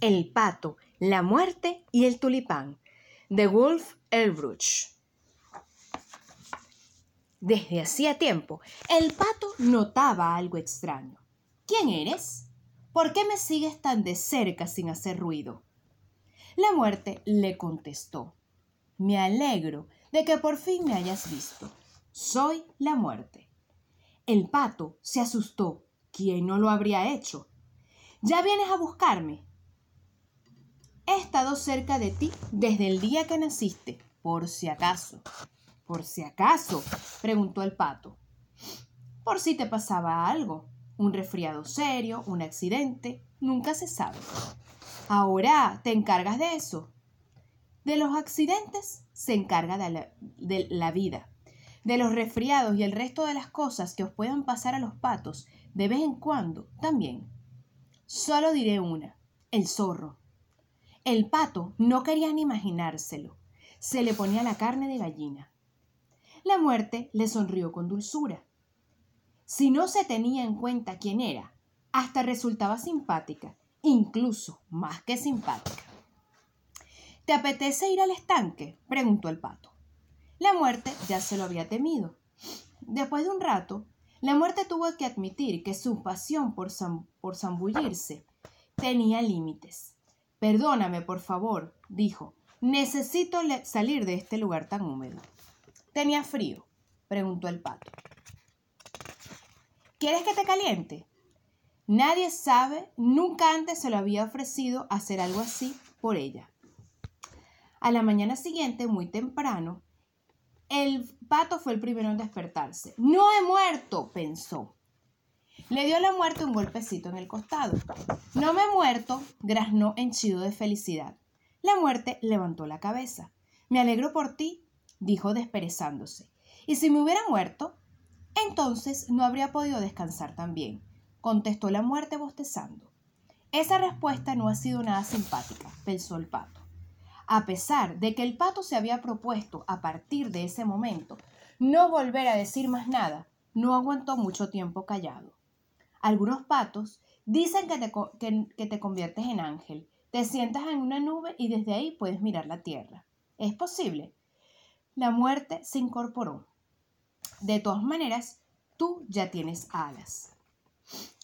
El pato, la muerte y el tulipán, de Wolf Elbruch. Desde hacía tiempo, el pato notaba algo extraño. ¿Quién eres? ¿Por qué me sigues tan de cerca sin hacer ruido? La muerte le contestó. Me alegro de que por fin me hayas visto. Soy la muerte. El pato se asustó. ¿Quién no lo habría hecho? ¿Ya vienes a buscarme? He estado cerca de ti desde el día que naciste, por si acaso. ¿Por si acaso? preguntó el pato. Por si te pasaba algo, un resfriado serio, un accidente, nunca se sabe. Ahora te encargas de eso. De los accidentes se encarga de la, de la, vida. De los resfriados y el resto de las cosas que os puedan pasar a los patos de vez en cuando también. Solo diré una, el zorro. El pato no quería ni imaginárselo. Se le ponía la carne de gallina. La muerte le sonrió con dulzura. Si no se tenía en cuenta quién era, hasta resultaba simpática, incluso más que simpática. ¿Te apetece ir al estanque? preguntó el pato. La muerte ya se lo había temido. Después de un rato, la muerte tuvo que admitir que su pasión por, por zambullirse tenía límites. Perdóname, por favor, dijo. Necesito salir de este lugar tan húmedo. ¿Tenía frío? preguntó el pato. ¿Quieres que te caliente? Nadie sabe, nunca antes se lo había ofrecido hacer algo así por ella. A la mañana siguiente, muy temprano, el pato fue el primero en despertarse. No he muerto, pensó. Le dio la muerte un golpecito en el costado. No me he muerto, graznó henchido de felicidad. La muerte levantó la cabeza. Me alegro por ti, dijo desperezándose. ¿Y si me hubiera muerto? Entonces no habría podido descansar también, contestó la muerte bostezando. Esa respuesta no ha sido nada simpática, pensó el pato. A pesar de que el pato se había propuesto a partir de ese momento no volver a decir más nada, no aguantó mucho tiempo callado. Algunos patos dicen que te, que te conviertes en ángel, te sientas en una nube y desde ahí puedes mirar la tierra. ¿Es posible? la muerte se incorporó. De todas maneras, tú ya tienes alas.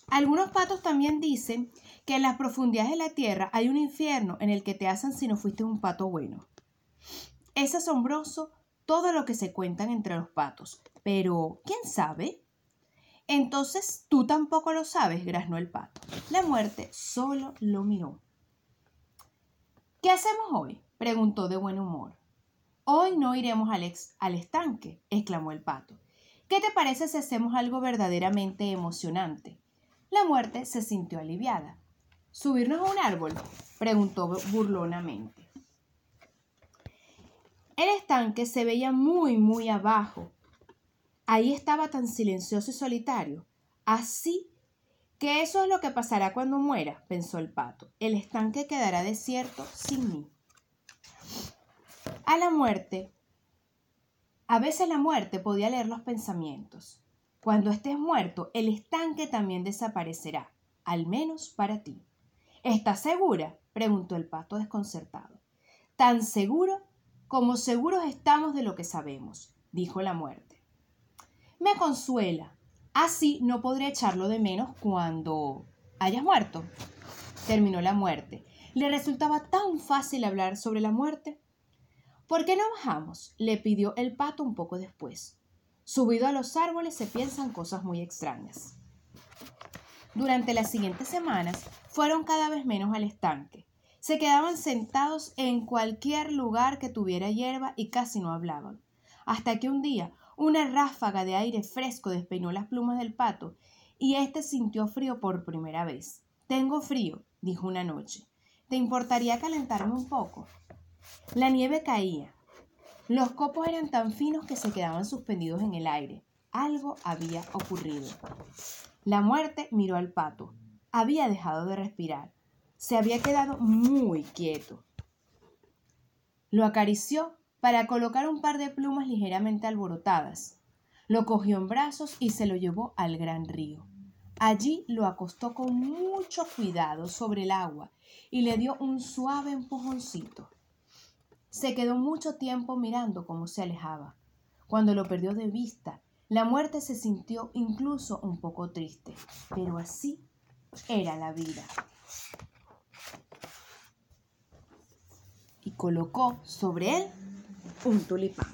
Algunos patos también dicen que en las profundidades de la tierra hay un infierno en el que te hacen si no fuiste un pato bueno. Es asombroso todo lo que se cuentan entre los patos, pero ¿quién sabe? Entonces tú tampoco lo sabes, graznó el pato. La muerte solo lo miró. ¿Qué hacemos hoy? preguntó de buen humor. Hoy no iremos al, al estanque, exclamó el pato. ¿Qué te parece si hacemos algo verdaderamente emocionante? La muerte se sintió aliviada. ¿Subirnos a un árbol? preguntó burlonamente. El estanque se veía muy, muy abajo. Ahí estaba tan silencioso y solitario. Así que eso es lo que pasará cuando muera, pensó el pato. El estanque quedará desierto sin mí a la muerte, a veces la muerte podía leer los pensamientos. Cuando estés muerto, el estanque también desaparecerá, al menos para ti. ¿Estás segura? preguntó el pato desconcertado. Tan seguro como seguros estamos de lo que sabemos, dijo la muerte. Me consuela. Así no podré echarlo de menos cuando hayas muerto. Terminó la muerte. Le resultaba tan fácil hablar sobre la muerte. ¿Por qué no bajamos? le pidió el pato un poco después. Subido a los árboles se piensan cosas muy extrañas. Durante las siguientes semanas fueron cada vez menos al estanque. Se quedaban sentados en cualquier lugar que tuviera hierba y casi no hablaban. Hasta que un día una ráfaga de aire fresco despeinó las plumas del pato y éste sintió frío por primera vez. Tengo frío, dijo una noche. ¿Te importaría calentarme un poco? La nieve caía. Los copos eran tan finos que se quedaban suspendidos en el aire. Algo había ocurrido. La muerte miró al pato. Había dejado de respirar. Se había quedado muy quieto. Lo acarició para colocar un par de plumas ligeramente alborotadas. Lo cogió en brazos y se lo llevó al gran río. Allí lo acostó con mucho cuidado sobre el agua y le dio un suave empujoncito. Se quedó mucho tiempo mirando cómo se alejaba. Cuando lo perdió de vista, la muerte se sintió incluso un poco triste, pero así era la vida. Y colocó sobre él un tulipán.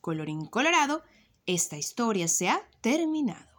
Colorín colorado, esta historia se ha terminado.